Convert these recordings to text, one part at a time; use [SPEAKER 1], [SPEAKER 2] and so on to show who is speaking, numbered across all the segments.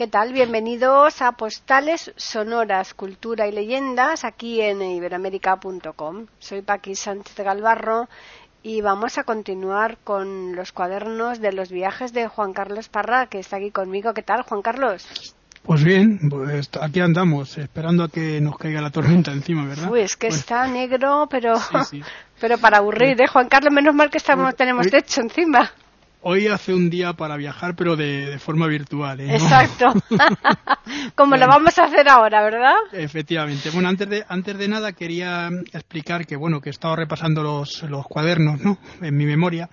[SPEAKER 1] ¿Qué tal? Bienvenidos a Postales Sonoras, Cultura y Leyendas aquí en iberoamérica.com. Soy Paqui Sánchez Galvarro y vamos a continuar con los cuadernos de los viajes de Juan Carlos Parra, que está aquí conmigo. ¿Qué tal, Juan Carlos?
[SPEAKER 2] Pues bien, pues aquí andamos, esperando a que nos caiga la tormenta encima, ¿verdad?
[SPEAKER 1] Uy, es que
[SPEAKER 2] Pues-
[SPEAKER 1] está negro, pero,
[SPEAKER 2] Sí, sí.
[SPEAKER 1] pero para aburrir, ¿eh? Juan Carlos, menos mal que estamos, tenemos techo encima.
[SPEAKER 2] Hoy hace un día para viajar, pero de, de forma virtual, ¿eh? ¿No?
[SPEAKER 1] Exacto. Como lo vamos a hacer ahora, ¿verdad?
[SPEAKER 2] Efectivamente. Bueno, antes de, antes de nada quería explicar que, bueno, que he estado repasando los, los cuadernos, ¿no? En mi memoria.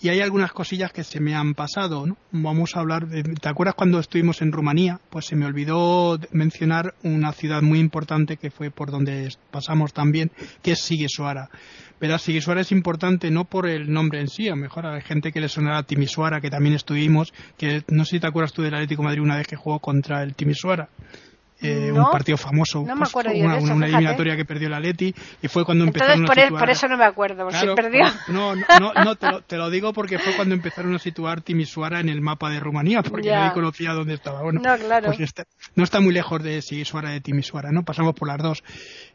[SPEAKER 2] Y hay algunas cosillas que se me han pasado, ¿no? Vamos a hablar de, ¿te acuerdas cuando estuvimos en Rumanía? Pues se me olvidó mencionar una ciudad muy importante que fue por donde pasamos también, que es Sighisoara. Verás, Sighisoara es importante no por el nombre en sí, a lo mejor hay gente que le sonará Timisoara, que también estuvimos, que no sé si te acuerdas tú del Atlético de Madrid una vez que jugó contra el Timisoara. Eh,
[SPEAKER 1] No.
[SPEAKER 2] un partido famoso,
[SPEAKER 1] No
[SPEAKER 2] pues, una,
[SPEAKER 1] eso,
[SPEAKER 2] una
[SPEAKER 1] fíjate.
[SPEAKER 2] eliminatoria que perdió el Atleti y fue cuando
[SPEAKER 1] Entonces,
[SPEAKER 2] empezaron
[SPEAKER 1] por,
[SPEAKER 2] a situar
[SPEAKER 1] por eso no me acuerdo,
[SPEAKER 2] Claro,
[SPEAKER 1] si perdió.
[SPEAKER 2] No, no, no, te, lo, te lo digo porque fue cuando empezaron a situar Timisoara en el mapa de Rumanía, porque
[SPEAKER 1] Ya.
[SPEAKER 2] nadie conocía dónde estaba. Bueno,
[SPEAKER 1] No, claro.
[SPEAKER 2] pues está- no está muy lejos de Sighisoara de Timisoara, ¿no? Pasamos por las dos.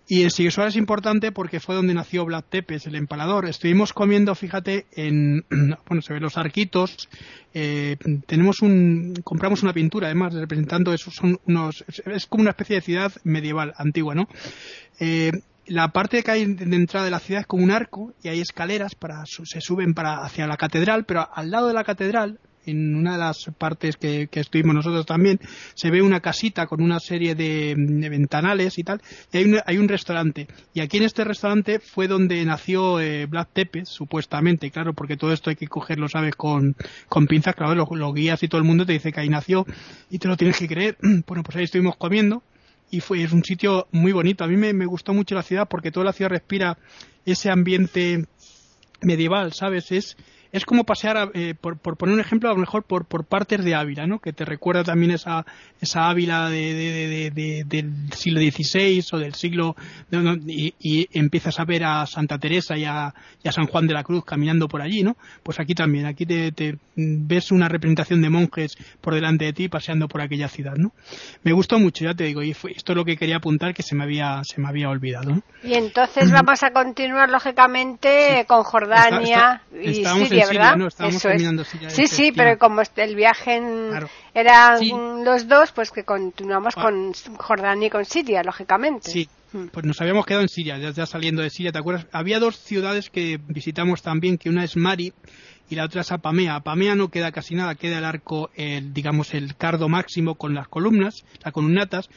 [SPEAKER 2] Y en Sighisoara es importante porque fue donde nació Vlad Tepes, el empalador. Estuvimos comiendo, fíjate, en, bueno, se ven los arquitos, eh, tenemos un, compramos una pintura además representando esos son unos, es- como una especie de ciudad medieval, antigua, ¿no? Eh, la parte que hay de entrada de la ciudad es como un arco y hay escaleras para se suben para hacia la catedral, pero al lado de la catedral, en una de las partes que, que estuvimos nosotros también, se ve una casita con una serie de, ventanales y tal, y hay un, hay un restaurante. Y aquí en este restaurante fue donde nació eh, Vlad Tepes, supuestamente, claro, porque todo esto hay que cogerlo, ¿sabes? Con, con pinzas, claro, los, los guías y todo el mundo te dice que ahí nació y te lo tienes que creer. Bueno, pues ahí estuvimos comiendo y fue es un sitio muy bonito. A mí me, me gustó mucho la ciudad porque toda la ciudad respira ese ambiente medieval, ¿sabes? Es es como pasear, a- eh, por, por poner un ejemplo, a lo mejor por, por partes de Ávila, ¿no? Que te recuerda también esa, esa Ávila de, de- de- de- de- del siglo XVI o del siglo... y, y empiezas a ver a Santa Teresa y a, y a San Juan de la Cruz caminando por allí, ¿no? Pues aquí también, aquí te, te ves una representación de monjes por delante de ti paseando por aquella ciudad, ¿no? Me gustó mucho, ya te digo, y fue, esto es lo que quería apuntar que se me había, se me había olvidado, ¿no?
[SPEAKER 1] Y entonces vamos a continuar, lógicamente, con Jordania
[SPEAKER 2] Está- está-
[SPEAKER 1] y
[SPEAKER 2] en
[SPEAKER 1] Siria,
[SPEAKER 2] Siria,
[SPEAKER 1] ¿verdad? Eso es.
[SPEAKER 2] Siria,
[SPEAKER 1] Sí, sí, pero como este- el viaje en-
[SPEAKER 2] Claro.
[SPEAKER 1] eran
[SPEAKER 2] Sí.
[SPEAKER 1] los dos, pues que continuamos
[SPEAKER 2] Ah.
[SPEAKER 1] con Jordania y con Siria, lógicamente.
[SPEAKER 2] Sí,
[SPEAKER 1] Mm.
[SPEAKER 2] pues nos habíamos quedado en Siria, ya, ya saliendo de Siria, ¿te acuerdas? Había dos ciudades que visitamos también, que una es Mari y la otra es Apamea. Apamea no queda casi nada, queda el arco, el, digamos, el cardo máximo con las columnas, las columnatas.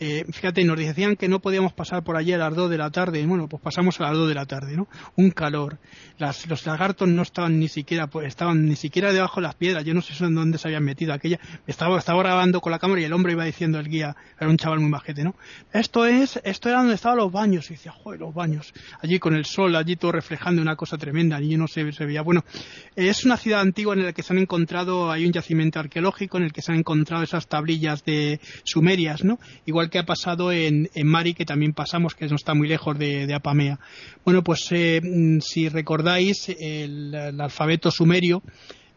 [SPEAKER 2] Eh, fíjate, nos decían que no podíamos pasar por allí a las 2 de la tarde. Bueno, pues pasamos a las 2 de la tarde, ¿no? Un calor. Las, los lagartos no estaban ni siquiera, pues, estaban ni siquiera debajo de las piedras. Yo no sé en dónde se habían metido. Aquella, estaba, estaba grabando con la cámara y el hombre iba diciendo el guía, era un chaval muy majete, ¿no? Esto es, esto era donde estaban los baños. Y decía, joder, los baños. Allí con el sol, allí todo reflejando una cosa tremenda. Allí no se, se veía. Bueno, es una ciudad antigua en la que se han encontrado, hay un yacimiento arqueológico en el que se han encontrado esas tablillas de sumerias, ¿no? Igual que ha pasado en, Mari, que también pasamos, que no está muy lejos de, Apamea. Bueno, pues eh, mm, si recordáis, el, el alfabeto sumerio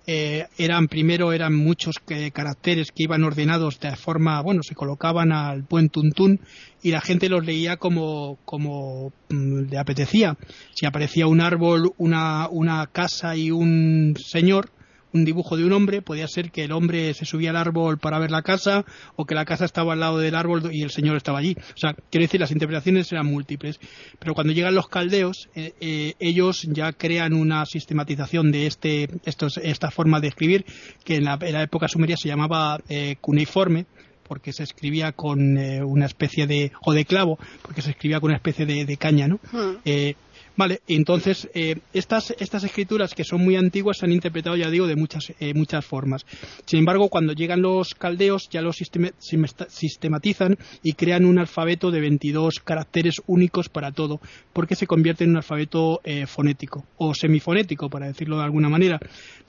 [SPEAKER 2] eh, eran primero eran muchos que- caracteres que iban ordenados de forma bueno se colocaban al buen tuntún y la gente los leía como como mm, le apetecía si aparecía un árbol una una casa y un señor un dibujo de un hombre, podía ser que el hombre se subía al árbol para ver la casa o que la casa estaba al lado del árbol y el señor estaba allí. O sea, quiero decir, las interpretaciones eran múltiples. Pero cuando llegan los caldeos, eh, eh, ellos ya crean una sistematización de este, estos, esta forma de escribir que en la, en la época sumeria se llamaba eh, cuneiforme porque se escribía con eh, una especie de o de clavo porque se escribía con una especie de, de caña no eh, Vale, entonces eh, estas, estas escrituras que son muy antiguas se han interpretado, ya digo, de muchas, eh, muchas formas. Sin embargo, cuando llegan los caldeos ya los sistematizan y crean un alfabeto de 22 caracteres únicos para todo, porque se convierte en un alfabeto eh, fonético o semifonético, para decirlo de alguna manera.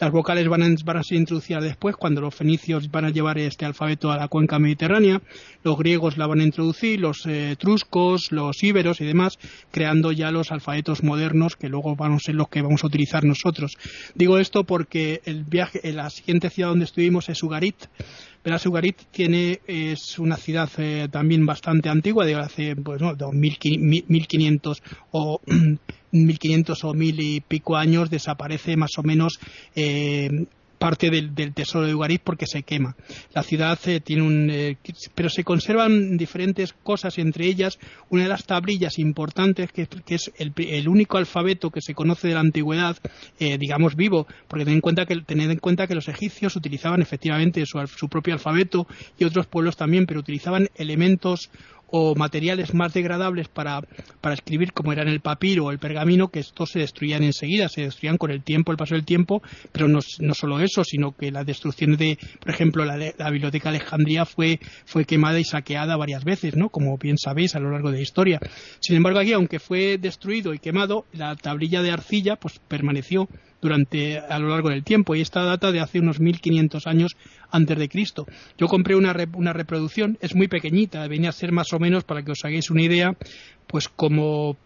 [SPEAKER 2] Las vocales van a, van a ser introducidas después cuando los fenicios van a llevar este alfabeto a la cuenca mediterránea, los griegos la van a introducir, los etruscos, los íberos y demás, creando ya los alfabetos modernos que luego van a ser los que vamos a utilizar nosotros. Digo esto porque el viaje, la siguiente ciudad donde estuvimos es Ugarit. Verás, Ugarit tiene, es una ciudad eh, también bastante antigua, de hace pues, ¿no? 1500 o 1500 o mil y pico años desaparece más o menos eh, parte del, tesoro de Ugarit porque se quema. La ciudad eh, tiene un. Eh, pero se conservan diferentes cosas, entre ellas una de las tablillas importantes que, es el, único alfabeto que se conoce de la antigüedad, eh, digamos vivo, porque tened en, cuenta que, tened en cuenta que los egipcios utilizaban efectivamente su, su propio alfabeto y otros pueblos también, pero utilizaban elementos o materiales más degradables para, para escribir, como eran el papiro o el pergamino, que estos se destruían enseguida, se destruían con el tiempo, el paso del tiempo, pero no, solo eso, sino que la destrucción de, por ejemplo, la, la Biblioteca de Alejandría fue, fue quemada y saqueada varias veces, ¿no? Como bien sabéis a lo largo de la historia. Sin embargo, aquí, aunque fue destruido y quemado, la tablilla de arcilla pues permaneció durante a lo largo del tiempo y esta data de hace unos 1500 años antes de Cristo. Yo compré una, una reproducción, es muy pequeñita, venía a ser más o menos, para que os hagáis una idea, pues como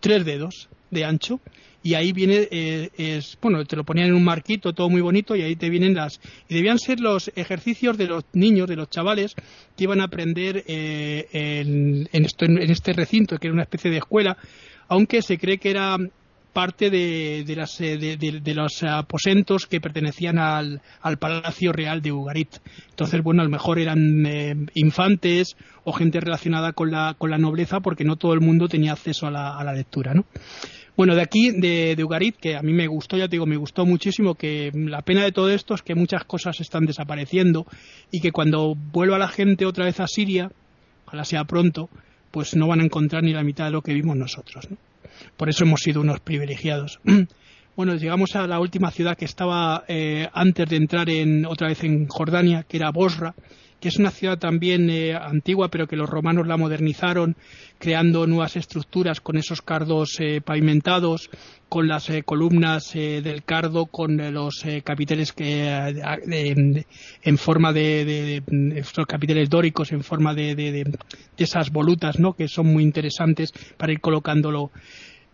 [SPEAKER 2] tres dedos de ancho y ahí viene eh, bueno te lo ponían en un marquito todo muy bonito y ahí te vienen las y debían ser los ejercicios de los niños de los chavales que iban a aprender eh, en, esto, en, este recinto que era una especie de escuela aunque se cree que era parte de, de, los aposentos que pertenecían al, Palacio Real de Ugarit. Entonces, bueno, a lo mejor eran eh, infantes o gente relacionada con la, con la nobleza porque no todo el mundo tenía acceso a la, a la lectura, ¿no? Bueno, de aquí, de, Ugarit, que a mí me gustó, ya te digo, me gustó muchísimo, que la pena de todo esto es que muchas cosas están desapareciendo y que cuando vuelva la gente otra vez a Siria, ojalá sea pronto, pues no van a encontrar ni la mitad de lo que vimos nosotros, ¿no? Por eso hemos sido unos privilegiados. Bueno, llegamos a la última ciudad que estaba eh, antes de entrar en, otra vez en Jordania, que era Bosra, que es una ciudad también eh, antigua, pero que los romanos la modernizaron, creando nuevas estructuras con esos cardos eh, pavimentados, con las columnas del cardo, con los capiteles que, en forma de, estos capiteles dóricos, en forma de, esas volutas, ¿no? que son muy interesantes para ir colocándolo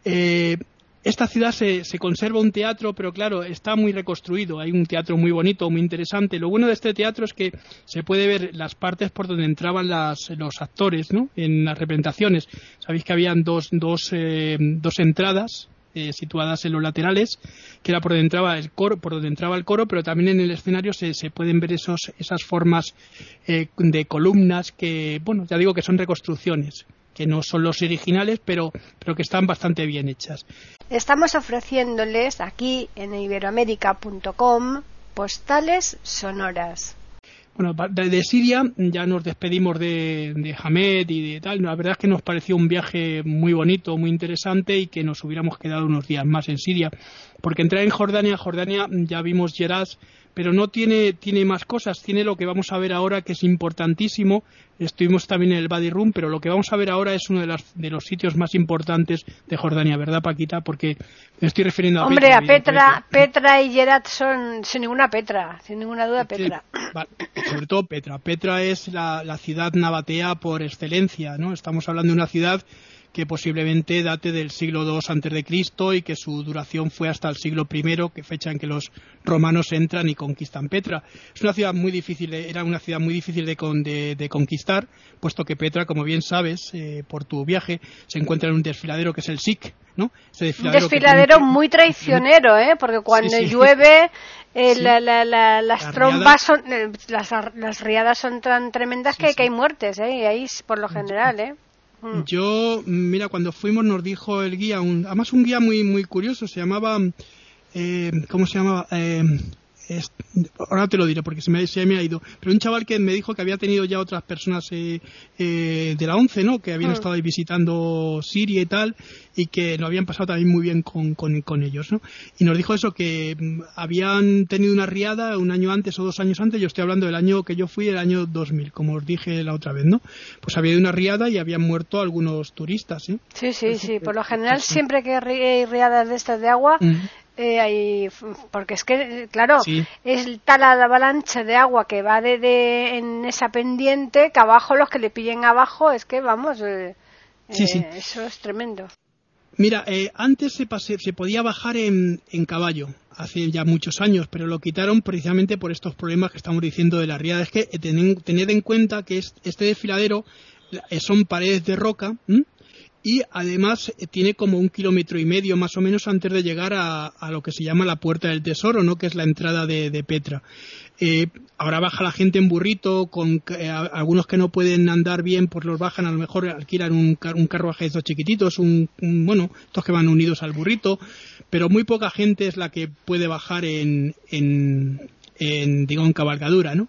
[SPEAKER 2] eh, esta ciudad se, conserva un teatro, pero claro, está muy reconstruido. Hay un teatro muy bonito, muy interesante. Lo bueno de este teatro es que se puede ver las partes por donde entraban los actores ¿no? en las representaciones. Sabéis que habían dos, dos, eh, dos entradas eh, situadas en los laterales, que era por donde entraba el coro, por donde entraba el coro, pero también en el escenario se, se pueden ver esos, esas formas de columnas que, bueno, ya digo que son reconstrucciones que no son los originales, pero, pero que están bastante bien hechas.
[SPEAKER 1] Estamos ofreciéndoles aquí en iberoamérica.com postales sonoras.
[SPEAKER 2] Bueno, de Siria ya nos despedimos de, de Hamed y de tal. La verdad es que nos pareció un viaje muy bonito, muy interesante y que nos hubiéramos quedado unos días más en Siria. Porque entrar en Jordania, Jordania ya vimos Geras, pero no tiene, tiene más cosas. Tiene lo que vamos a ver ahora que es importantísimo. Estuvimos también en el Badi Rum, pero lo que vamos a ver ahora es uno de, las, de los sitios más importantes de Jordania, ¿verdad, Paquita? Porque me estoy refiriendo a
[SPEAKER 1] Hombre, a Petra, Petra y Gerat son sin ninguna Petra, sin ninguna duda Petra.
[SPEAKER 2] sobre todo Petra. Petra es la, la ciudad nabatea por excelencia, ¿no? Estamos hablando de una ciudad que posiblemente date del siglo II antes de Cristo y que su duración fue hasta el siglo I, que fecha en que los romanos entran y conquistan Petra. Es una ciudad muy difícil, era una ciudad muy difícil de, conquistar, puesto que Petra, como bien sabes, eh, por tu viaje, se encuentra en un desfiladero que es el SIC, ¿no?
[SPEAKER 1] un desfiladero muy traicionero, ¿eh? Porque cuando llueve eh, las trombas son, eh, las, riadas son tan tremendas que, que, hay muertes, ¿eh? Y ahí por lo general, ¿eh?
[SPEAKER 2] Yo, mira, cuando fuimos nos dijo el guía, un, además un guía muy muy curioso, se llamaba, eh, ¿cómo se llamaba? Eh, ahora te lo diré porque se me, se me, ha ido, pero un chaval que me dijo que había tenido ya otras personas eh, eh, de la ONCE, ¿no? Que habían mm. estado ahí visitando Siria y tal, y que lo habían pasado también muy bien con, con, ellos, ¿no? Y nos dijo eso, que mm, habían tenido una riada un año antes o dos años antes, yo estoy hablando del año que yo fui, el año 2000, como os dije la otra vez, ¿no? Pues había una riada y habían muerto algunos turistas, ¿eh?
[SPEAKER 1] Sí, sí, sí, por lo general siempre que hay riadas de estas de agua, mm. Eh, porque es que, claro, es tal la avalancha de agua que va de, en esa pendiente que abajo los que le pillen abajo es que, vamos, eh, eh, eso es tremendo.
[SPEAKER 2] Mira, antes se, se podía bajar en, caballo, hace ya muchos años, pero lo quitaron precisamente por estos problemas que estamos diciendo de la riada. Es que tened, en cuenta que este desfiladero son paredes de roca, y además eh, tiene como un kilómetro y medio más o menos antes de llegar a, lo que se llama la Puerta del Tesoro, ¿no? que es la entrada de, Petra. Eh, ahora baja la gente en burrito, con eh, algunos que no pueden andar bien, pues los bajan, a lo mejor alquilan un, un carruaje de estos chiquititos, un, bueno, estos que van unidos al burrito, pero muy poca gente es la que puede bajar en, en digo en cabalgadura, ¿no?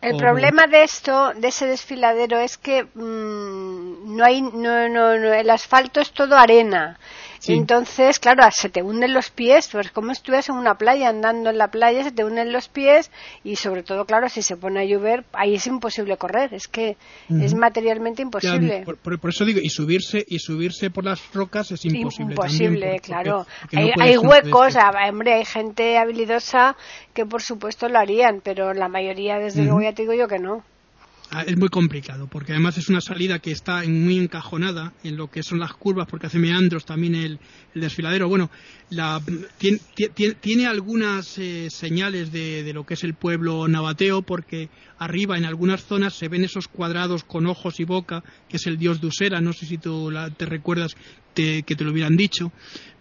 [SPEAKER 1] El problema de esto, de ese desfiladero, es que mm, no hay, no, no, no, el asfalto es todo arena. Entonces, claro, se te hunden los pies, pues como estuvieras en una playa, andando en la playa, se te hunden los pies y sobre todo, claro, si se pone a llover, ahí es imposible correr, es que es materialmente imposible.
[SPEAKER 2] por, eso digo, y subirse y subirse por las rocas es imposible.
[SPEAKER 1] Imposible, claro. hay, huecos, hombre, hay gente habilidosa que por supuesto lo harían, pero la mayoría, desde luego, ya te digo yo que no.
[SPEAKER 2] Ah, es muy complicado, porque además es una salida que está muy encajonada en lo que son las curvas, porque hace meandros también el, desfiladero. Bueno, la, tiene, algunas eh, señales de, lo que es el pueblo nabateo, porque arriba en algunas zonas se ven esos cuadrados con ojos y boca, que es el dios Dusera, no sé si tú te recuerdas que te lo hubieran dicho.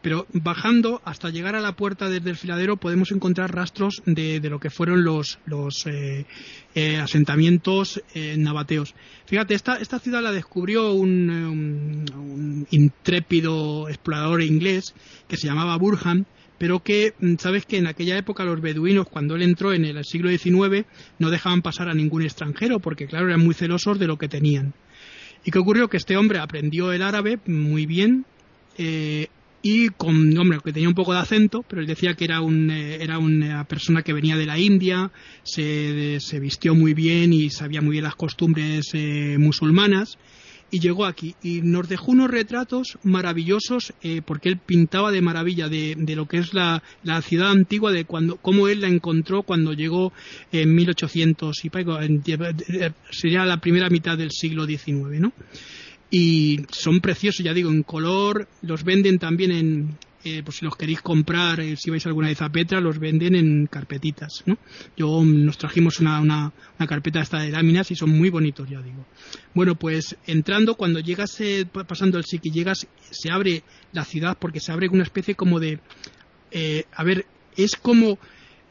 [SPEAKER 2] Pero bajando hasta llegar a la puerta del desfiladero podemos encontrar rastros de, lo que fueron los, los eh, eh, asentamientos eh, nabateos. Fíjate, esta, esta ciudad la descubrió un, un, intrépido explorador inglés que se llamaba Burham, pero que mm, sabes que en aquella época los beduinos, cuando él entró en el siglo XIX, no dejaban pasar a ningún extranjero, porque claro, eran muy celosos de lo que tenían. ¿Y qué ocurrió? Que este hombre aprendió el árabe muy bien, eh, y con hombre que tenía un poco de acento pero él decía que era un eh, era una persona que venía de la India se, se vistió muy bien y sabía muy bien las costumbres eh, musulmanas y llegó aquí y nos dejó unos retratos maravillosos eh, porque él pintaba de maravilla de, de lo que es la, la, ciudad antigua de cuando cómo él la encontró cuando llegó en 1800 y sería la primera mitad del siglo XIX ¿no? Y son preciosos, ya digo, en color, los venden también en, eh, pues si los queréis comprar, eh, si vais alguna vez a Petra, los venden en carpetitas, ¿no? Yo mm, nos trajimos una, una, una, carpeta esta de láminas y son muy bonitos, ya digo. Bueno, pues entrando, cuando llegas, eh, pasando el Siki, llegas, se abre la ciudad porque se abre una especie como de, a ver, es como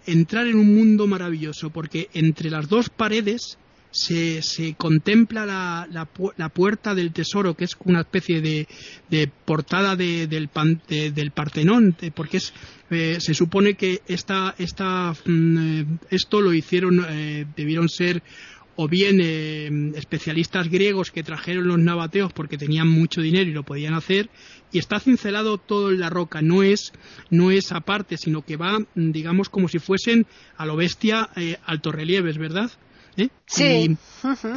[SPEAKER 2] entrar en un mundo maravilloso porque entre las dos paredes se, se contempla la, la, puerta del tesoro, que es una especie de, de portada de, del, del Partenón, porque es, eh, se supone que esta, esta, mm, eh, esto lo hicieron, eh, debieron ser o bien especialistas griegos que trajeron los nabateos porque tenían mucho dinero y lo podían hacer, y está cincelado todo en la roca, no es, no es aparte, sino que va, digamos, como si fuesen a lo bestia altos relieves, ¿verdad?
[SPEAKER 1] ¿Eh? Sí.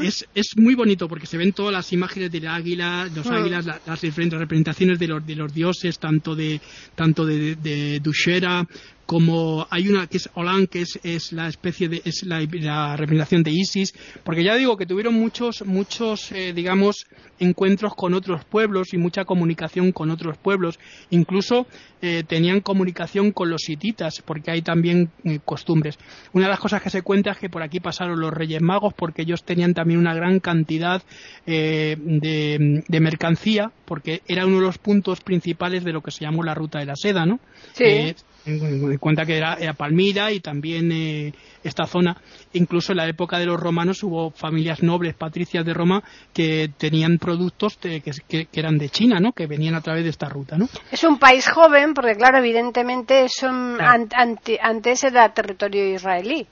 [SPEAKER 2] es, es, muy bonito porque se ven todas las imágenes del águila, los mm. águilas, las diferentes representaciones de los, de los dioses, tanto de, tanto de, de Dushera como hay una que es Olan, que es, es la especie de, es la, representación de Isis, porque ya digo que tuvieron muchos, muchos, eh, digamos, encuentros con otros pueblos y mucha comunicación con otros pueblos, incluso eh, tenían comunicación con los hititas, porque hay también eh, costumbres. Una de las cosas que se cuenta es que por aquí pasaron los Reyes Magos, porque ellos tenían también una gran cantidad de, de, mercancía, porque era uno de los puntos principales de lo que se llamó la ruta de la seda, ¿no?
[SPEAKER 1] Sí
[SPEAKER 2] En, cuenta que era, Palmira y también eh, esta zona. Incluso en la época de los romanos hubo familias nobles, patricias de Roma, que tenían productos que, eran de China, ¿no? Que venían a través de esta ruta, ¿no?
[SPEAKER 1] Es un país joven, porque claro, evidentemente son, antes era territorio israelí.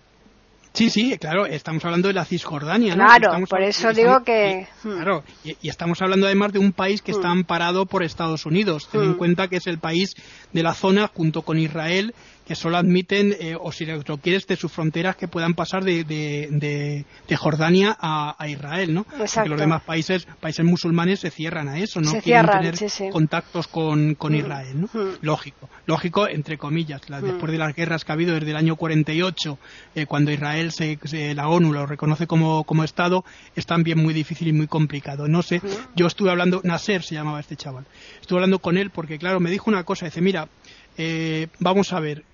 [SPEAKER 2] Sí, sí, claro, estamos hablando de la Cisjordania, ¿no?
[SPEAKER 1] Claro, por eso digo que...
[SPEAKER 2] Hmm. claro, y, estamos hablando además de un país que está hmm. amparado por Estados Unidos. Ten en hmm. cuenta que es el país de la zona, junto con Israel, que solo admiten, eh, o si lo quieres, de sus fronteras que puedan pasar de, de, de, Jordania a, Israel, ¿no? Porque los demás países, países musulmanes se cierran a eso, no quieren tener contactos con, con Israel, ¿no? Lógico, lógico entre comillas. Después de las guerras que ha habido desde el año 48, eh, cuando Israel, se, la ONU lo reconoce como, como Estado, es también muy difícil y muy complicado. No sé, yo estuve hablando, Nasser se llamaba este chaval, estuve hablando con él porque, claro, me dijo una cosa, dice, mira, eh, vamos a ver, Mm,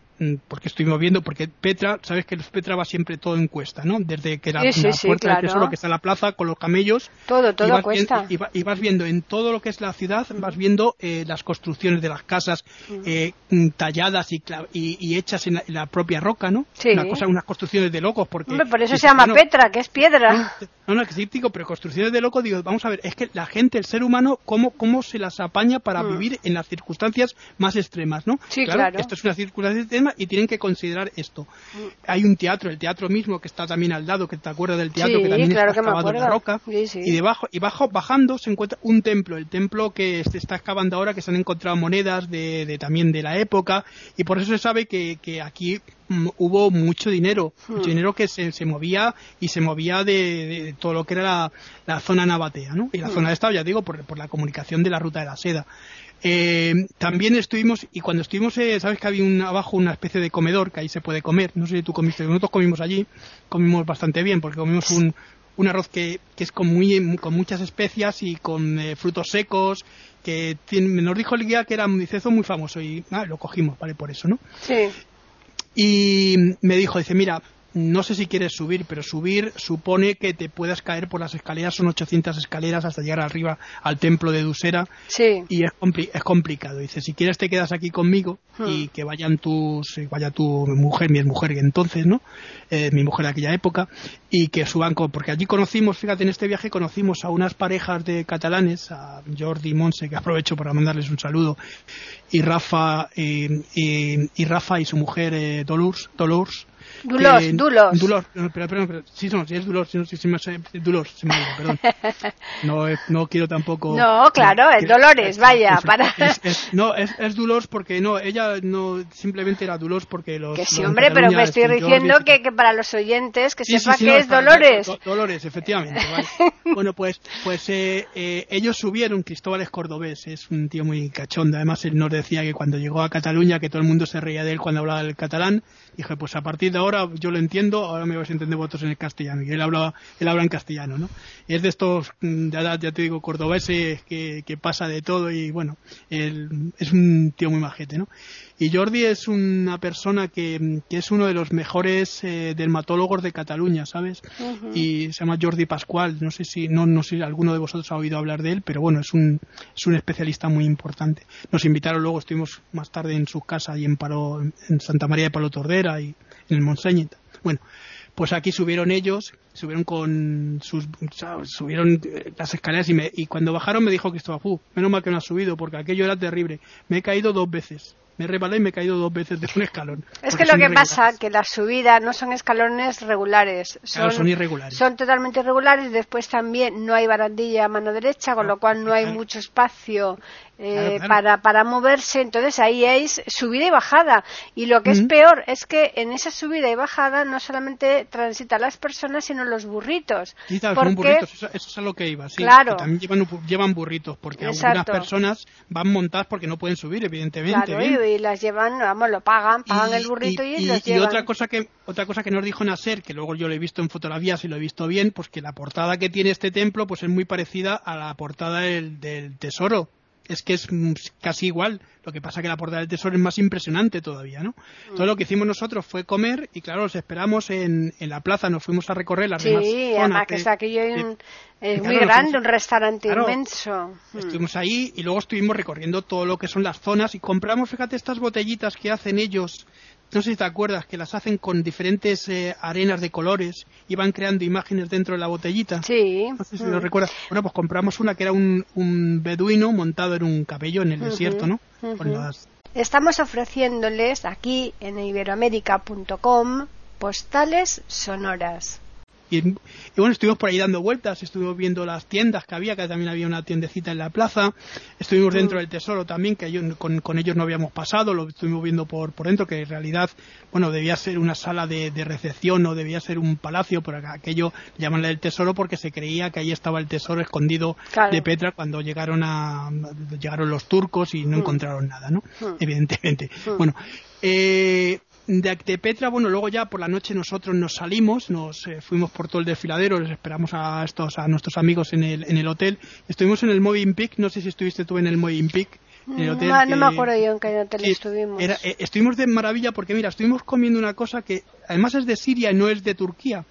[SPEAKER 2] porque estuvimos viendo, porque Petra, sabes que Petra va siempre todo en cuesta, ¿no? Desde que la, puerta del tesoro que está en la plaza con los camellos.
[SPEAKER 1] Todo, todo cuesta.
[SPEAKER 2] y, vas viendo en todo lo que es la ciudad, vas viendo eh, las construcciones de las casas eh, mm, talladas y, y, hechas en la, propia roca, ¿no?
[SPEAKER 1] Sí.
[SPEAKER 2] Una cosa, unas construcciones de locos, porque...
[SPEAKER 1] por eso se llama Petra, que es piedra.
[SPEAKER 2] No, no, es digo, pero construcciones de locos, digo, vamos a ver, es que la gente, el ser humano, ¿cómo, cómo se las apaña para mm. vivir en las circunstancias más extremas, ¿no?
[SPEAKER 1] Sí, claro.
[SPEAKER 2] Esto es una circunstancia y tienen que considerar esto. Hay un teatro, el teatro mismo que está también al lado, que te acuerdas del teatro que también está excavado en la roca. y debajo y bajo bajando se encuentra un templo, el templo que se está excavando ahora, que se han encontrado monedas de, también de la época y por eso se sabe que, aquí mm, hubo mucho dinero, mucho hmm. dinero que se, se, movía y se movía de, todo lo que era la, zona nabatea, ¿no? Y la hmm. zona de esta, ya digo, por, por la comunicación de la ruta de la seda. Eh, también estuvimos, y cuando estuvimos, eh, sabes que había abajo una especie de comedor que ahí se puede comer. No sé si tú comiste, nosotros comimos allí, comimos bastante bien porque comimos un, un arroz que, que es con, muy, con muchas especias y con eh, frutos secos que tiene, nos dijo el guía que era un dicezo muy famoso y ah, lo cogimos, vale, por eso, ¿no?
[SPEAKER 1] Sí.
[SPEAKER 2] Y me dijo, dice, mira, no sé si quieres subir, pero subir supone que te puedas caer por las escaleras, son 800 escaleras hasta llegar arriba al templo de Dusera.
[SPEAKER 1] Sí.
[SPEAKER 2] Y es, es complicado. Dice, si quieres te quedas aquí conmigo y hmm. que vayan tus, eh, vaya tu mujer, mi mujer entonces, ¿no? Eh, mi mujer de aquella época, y que suban, con, porque allí conocimos, fíjate, en este viaje conocimos a unas parejas de catalanes, a Jordi y Monse, que aprovecho para mandarles un saludo, y Rafa, y, y, Rafa y su mujer eh, Dolores, Dolores
[SPEAKER 1] Dulos, Dulos.
[SPEAKER 2] Dulos, pero, pero, pero, sí, no, si es si, si me, Dulos, se me perdón. No, no quiero tampoco...
[SPEAKER 1] No, claro, es Dolores, vaya, para...
[SPEAKER 2] Es, no, es, es Dulos porque no, ella no, simplemente era Dulos porque los...
[SPEAKER 1] Que sí, hombre, pero me estoy diciendo que, que para los oyentes, que sepa que es Dolores.
[SPEAKER 2] Dolores, efectivamente, vale. bueno, pues, pues eh, eh, ellos subieron, Cristóbal es cordobés, es un tío muy cachondo, además él nos decía que cuando llegó a Cataluña que todo el mundo se reía de él cuando hablaba el catalán, dije, pues a partir de ahora yo lo entiendo, ahora me vais a entender vosotros en el castellano. Y él habla, él habla en castellano, ¿no? Es de estos, mm, ya, ya te digo, cordobeses que, que pasa de todo y bueno, él es un tío muy majete, ¿no? Y Jordi es una persona que, que es uno de los mejores eh, dermatólogos de Cataluña, ¿sabes? Y se llama Jordi Pascual. No sé si no, no sé si alguno de vosotros ha oído hablar de él, pero bueno, es un, es un especialista muy importante. Nos invitaron luego, estuvimos más tarde en su casa y en, Palo, en Santa María de Palo Tordera y en el Monseña. Bueno, pues aquí subieron ellos, subieron con sus, subieron eh, las escaleras y, me, y cuando bajaron me dijo que estaba, menos mal que no ha subido porque aquello era terrible. Me he caído dos veces me rebalé y me he caído dos veces de un escalón.
[SPEAKER 1] Es que lo que pasa que las subidas no son escalones regulares.
[SPEAKER 2] Son, son irregulares.
[SPEAKER 1] Son totalmente irregulares. Después también no hay barandilla a mano derecha, con lo cual no hay mucho espacio eh, Para, para moverse. Entonces ahí es subida y bajada. Y lo que es peor es que en esa subida y bajada no solamente transitan las personas, sino los burritos.
[SPEAKER 2] porque... eso, es a lo que iba. Sí, claro. también llevan, llevan burritos, porque algunas personas van montadas porque no pueden subir, evidentemente.
[SPEAKER 1] Claro, y las llevan, vamos, lo pagan, pagan el burrito y, y, los
[SPEAKER 2] y otra cosa que otra cosa que nos dijo Nasser, que luego yo lo he visto en fotografías y lo he visto bien, pues que la portada que tiene este templo pues es muy parecida a la portada del, del tesoro es que es mm, casi igual. Lo que pasa que la Puerta del Tesoro es más impresionante todavía, ¿no? Todo lo que hicimos nosotros fue comer y claro, los esperamos en, en la plaza, nos fuimos a recorrer las
[SPEAKER 1] sí,
[SPEAKER 2] demás
[SPEAKER 1] Sí, además que está aquello es muy grande, un restaurante inmenso.
[SPEAKER 2] Mm. Estuvimos ahí y luego estuvimos recorriendo todo lo que son las zonas y compramos, fíjate, estas botellitas que hacen ellos no sé si te acuerdas que las hacen con diferentes eh, arenas de colores y van creando imágenes dentro de la botellita.
[SPEAKER 1] Sí.
[SPEAKER 2] No sé si lo mm. recuerdas. Bueno, pues compramos una que era un, un beduino montado en un cabello en el desierto, ¿no?
[SPEAKER 1] Estamos ofreciéndoles aquí en iberoamérica.com postales sonoras.
[SPEAKER 2] Y, bueno, estuvimos por ahí dando vueltas, estuvimos viendo las tiendas que había, que también había una tiendecita en la plaza, estuvimos mm. dentro del tesoro también, que con, ellos no habíamos pasado, lo estuvimos viendo por, por dentro, que en realidad, bueno, debía ser una sala de, recepción o debía ser un palacio, pero aquello llamanle el tesoro porque se creía que ahí estaba el tesoro escondido de Petra cuando llegaron a llegaron los turcos y no mm. encontraron nada, ¿no? Mm. Evidentemente. Bueno, eh, de Petra, bueno, luego ya por la noche nosotros nos salimos, nos eh, fuimos por todo el desfiladero, les esperamos a estos, a nuestros amigos en el, en el hotel. Estuvimos en el Moving Peak, no sé si estuviste tú en el Moving Peak.
[SPEAKER 1] En el hotel no, me acuerdo yo en qué hotel estuvimos.
[SPEAKER 2] Eh, estuvimos de maravilla porque, mira, estuvimos comiendo una cosa que además es de Siria y no es de Turquía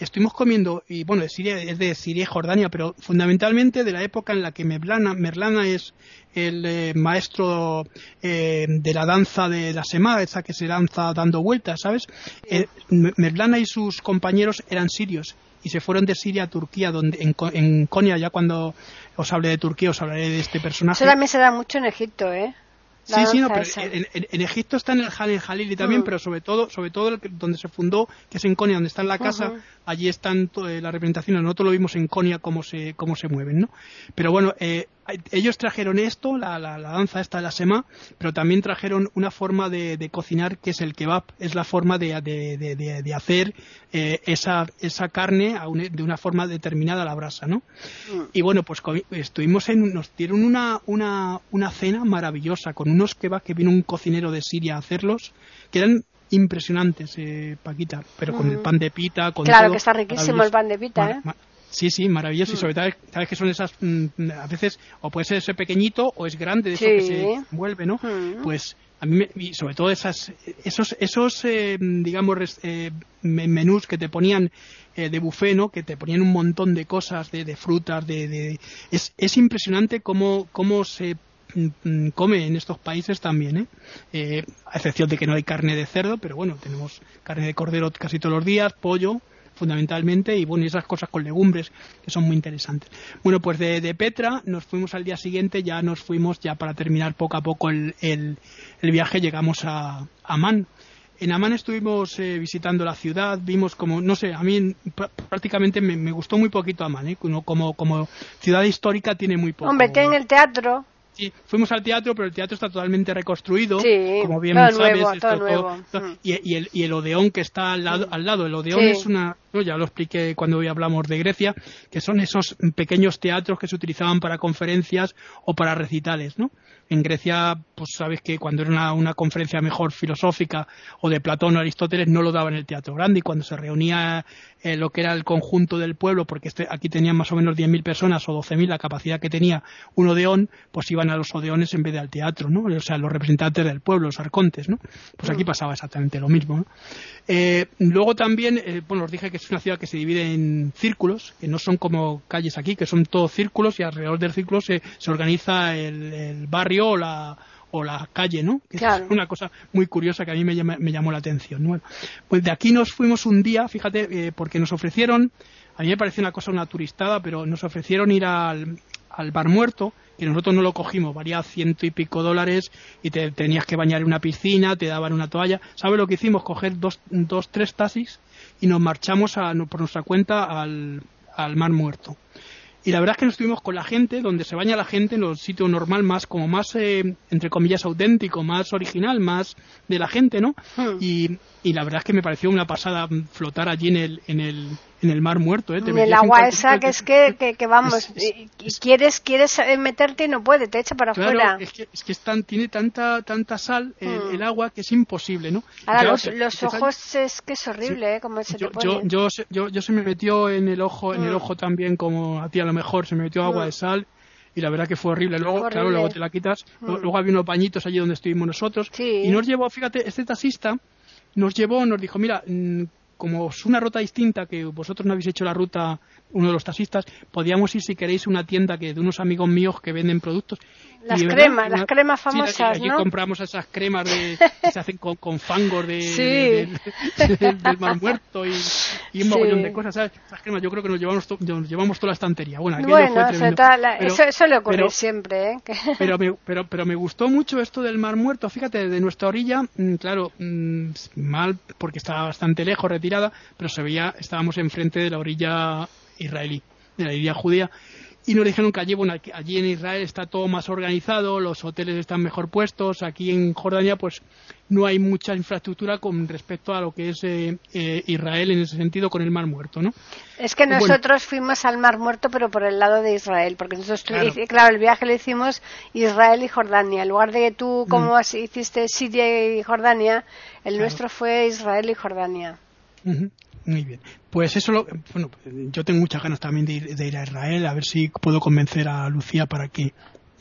[SPEAKER 2] estuvimos comiendo, y bueno, de Siria, es de Siria y Jordania, pero fundamentalmente de la época en la que Merlana, Merlana es el eh, maestro eh, de la danza de la semana, esa que se lanza dando vueltas, ¿sabes? Eh, Merlana y sus compañeros eran sirios y se fueron de Siria a Turquía, donde en, en Konya, ya cuando os hablé de Turquía, os hablaré de este personaje.
[SPEAKER 1] Eso también se da mucho en Egipto, ¿eh?
[SPEAKER 2] Sí, sí, no, pero en, Egipto está en el Jalil Jalili también, mm. pero sobre todo, sobre todo donde se fundó, que es en Konya, donde está en la casa, allí están eh, las representaciones. Nosotros lo vimos en Konya cómo se, cómo se mueven, ¿no? Pero bueno, eh, ellos trajeron esto, la, la, danza esta de la sema, pero también trajeron una forma de, cocinar que es el kebab, es la forma de, de hacer eh, esa, esa carne de una forma determinada a la brasa, ¿no? Mm. Y bueno, pues estuvimos en, nos dieron una, una, una cena maravillosa con unos kebab que vino un cocinero de Siria a hacerlos, que eran impresionantes, eh, Paquita, pero con el pan de pita, con
[SPEAKER 1] Claro que está riquísimo el pan de pita, ¿eh?
[SPEAKER 2] Sí, sí, maravilloso. Y mm. sobre todo, sabes que son esas, mm, a veces, o puede ser ese pequeñito o es grande, de eso que se envuelve, ¿no? Mm. Pues a mí, y sobre todo esas, esos, esos eh, digamos, eh, menús que te ponían eh, de buffet, ¿no? Que te ponían un montón de cosas, de, de frutas, de, de... Es, es impresionante cómo, cómo se come en estos países también, ¿eh? a excepción de que no hay carne de cerdo, pero bueno, tenemos carne de cordero casi todos los días, pollo, fundamentalmente, y bueno, esas cosas con legumbres que son muy interesantes. Bueno, pues de, Petra nos fuimos al día siguiente, ya nos fuimos, ya para terminar poco a poco el, el, viaje, llegamos a Amán. En Amán estuvimos eh, visitando la ciudad, vimos como, no sé, a mí prácticamente me, gustó muy poquito Amán, ¿eh? como, como, ciudad histórica tiene muy poco.
[SPEAKER 1] Hombre, tiene el teatro.
[SPEAKER 2] Sí, fuimos al teatro, pero el teatro está totalmente reconstruido, como bien sabes. y, el, y el Odeón que está al lado, al lado. el Odeón es una, ya lo expliqué cuando hoy hablamos de Grecia, que son esos pequeños teatros que se utilizaban para conferencias o para recitales, ¿no? En Grecia, pues sabes que cuando era una, conferencia mejor filosófica o de Platón o Aristóteles no lo daban en el teatro grande y cuando se reunía eh, lo que era el conjunto del pueblo, porque este, aquí tenían más o menos 10.000 personas o 12.000 la capacidad que tenía un odeón, pues iban a los odeones en vez de al teatro, ¿no? O sea, los representantes del pueblo, los arcontes, ¿no? Pues aquí pasaba exactamente lo mismo, ¿no? Eh, luego también, eh, bueno, os dije que es una ciudad que se divide en círculos, que no son como calles aquí, que son todos círculos y alrededor del círculo se, se organiza el barrio o la, o la calle, ¿no? Que es una cosa muy curiosa que a mí me, me llamó la atención. pues de aquí nos fuimos un día, fíjate, eh, porque nos ofrecieron, a mí me pareció una cosa una turistada, pero nos ofrecieron ir al, al bar muerto, que nosotros no lo cogimos, valía ciento y pico dólares y te tenías que bañar en una piscina, te daban una toalla. ¿Sabes lo que hicimos? Coger dos, dos tres taxis y nos marchamos a, por nuestra cuenta al, al mar muerto. Y la verdad es que nos estuvimos con la gente, donde se baña la gente en los sitios normal, más como más, eh, entre comillas, auténtico, más original, más de la gente, ¿no? Hmm. Y, y la verdad es que me pareció una pasada flotar allí en el, en el, en el mar muerto. ¿eh?
[SPEAKER 1] en el agua esa que es que, que, vamos, y, quieres quieres eh, meterte y no puede, te echa para afuera.
[SPEAKER 2] Es que, es que tiene tanta tanta sal hmm. el, agua que es imposible, ¿no?
[SPEAKER 1] Ahora, los, los ojos es que es horrible, ¿eh? Como se
[SPEAKER 2] yo,
[SPEAKER 1] te pone.
[SPEAKER 2] Yo, yo, yo, se me metió en el ojo en el hmm. ojo también, como a ti a lo mejor, se me metió agua de sal y la verdad que fue horrible. Luego,
[SPEAKER 1] Horrible.
[SPEAKER 2] claro, luego te la quitas. Luego había unos bañitos allí donde estuvimos nosotros.
[SPEAKER 1] Sí.
[SPEAKER 2] Y nos llevó, fíjate, este taxista nos llevó, nos dijo, mira, mm, como es una ruta distinta, que vosotros no habéis hecho la ruta, uno de los taxistas, podíamos ir si queréis a una tienda que de unos amigos míos que venden productos.
[SPEAKER 1] Las
[SPEAKER 2] Y
[SPEAKER 1] cremas, las cremas
[SPEAKER 2] sí,
[SPEAKER 1] famosas, ¿no?
[SPEAKER 2] compramos esas cremas de, que se hacen con, con fangos de,
[SPEAKER 1] Sí.
[SPEAKER 2] de- del, del mar muerto y, y un
[SPEAKER 1] Sí.
[SPEAKER 2] mogollón de cosas, ¿sabes? Esas cremas yo creo que nos llevamos, to- nos llevamos toda la estantería. Bueno, fue tremendo.
[SPEAKER 1] la-
[SPEAKER 2] Pero-
[SPEAKER 1] eso, suele ocurrir
[SPEAKER 2] pero-
[SPEAKER 1] siempre, ¿eh?
[SPEAKER 2] Pero me, pero, pero me gustó mucho esto del Mar Muerto. Fíjate, de nuestra orilla, mm, claro, mm, mal porque estaba bastante lejos, retirada, pero se veía, estábamos enfrente de la orilla israelí, de la orilla judía. Y nos dijeron que allí, bueno, allí en Israel está todo más organizado, los hoteles están mejor puestos. Aquí en Jordania, pues no hay mucha infraestructura con respecto a lo que es eh, eh, Israel en ese sentido con el Mar Muerto, ¿no?
[SPEAKER 1] Es que
[SPEAKER 2] Bueno.
[SPEAKER 1] nosotros fuimos al Mar Muerto, pero por el lado de Israel, porque nosotros,
[SPEAKER 2] Claro.
[SPEAKER 1] el viaje lo hicimos Israel y Jordania. En lugar de que tú, como
[SPEAKER 2] Mm.
[SPEAKER 1] has- hiciste Siria y Jordania, el
[SPEAKER 2] Claro.
[SPEAKER 1] nuestro fue Israel y Jordania.
[SPEAKER 2] Ujú, Muy bien. Pues eso, lo, bueno, yo tengo muchas ganas también de ir, de ir a Israel, a ver si puedo convencer a Lucía para que